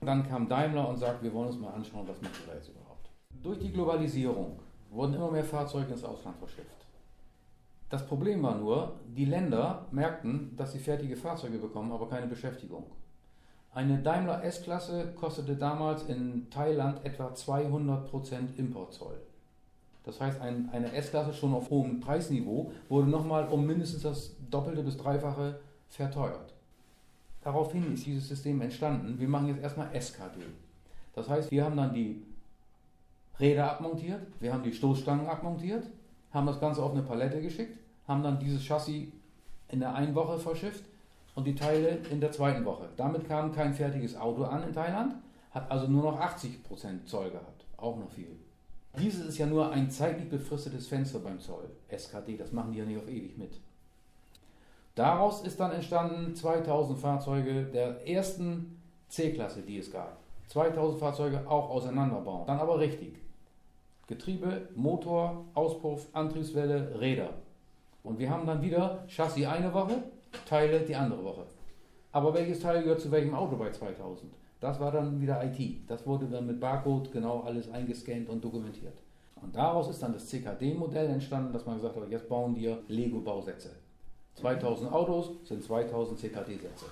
Dann kam Daimler und sagt, wir wollen uns mal anschauen, was macht ihr da jetzt überhaupt. Durch die Globalisierung wurden immer mehr Fahrzeuge ins Ausland verschifft. Das Problem war nur, die Länder merkten, dass sie fertige Fahrzeuge bekommen, aber keine Beschäftigung. Eine Daimler S-Klasse kostete damals in Thailand etwa 200% Importzoll. Das heißt, ein, eine S-Klasse schon auf hohem Preisniveau wurde nochmal um mindestens das Doppelte bis Dreifache verteuert. Daraufhin ist dieses System entstanden. Wir machen jetzt erstmal SKD. Das heißt, wir haben dann die Räder abmontiert, wir haben die Stoßstangen abmontiert, haben das Ganze auf eine Palette geschickt, haben dann dieses Chassis in der einen Woche verschifft und die Teile in der zweiten Woche. Damit kam kein fertiges Auto an in Thailand, hat also nur noch 80% Zoll gehabt. Auch noch viel. Dieses ist ja nur ein zeitlich befristetes Fenster beim Zoll, SKD, das machen die ja nicht auf ewig mit. Daraus ist dann entstanden 2000 Fahrzeuge der ersten C-Klasse, die es gab. 2000 Fahrzeuge auch auseinanderbauen, dann aber richtig. Getriebe, Motor, Auspuff, Antriebswelle, Räder. Und wir haben dann wieder Chassis eine Woche, Teile die andere Woche. Aber welches Teil gehört zu welchem Auto bei 2000? Das war dann wieder IT. Das wurde dann mit Barcode genau alles eingescannt und dokumentiert. Und daraus ist dann das CKD-Modell entstanden, dass man gesagt hat, jetzt bauen wir Lego-Bausätze. 2000 Autos sind 2000 CKD-Sätze.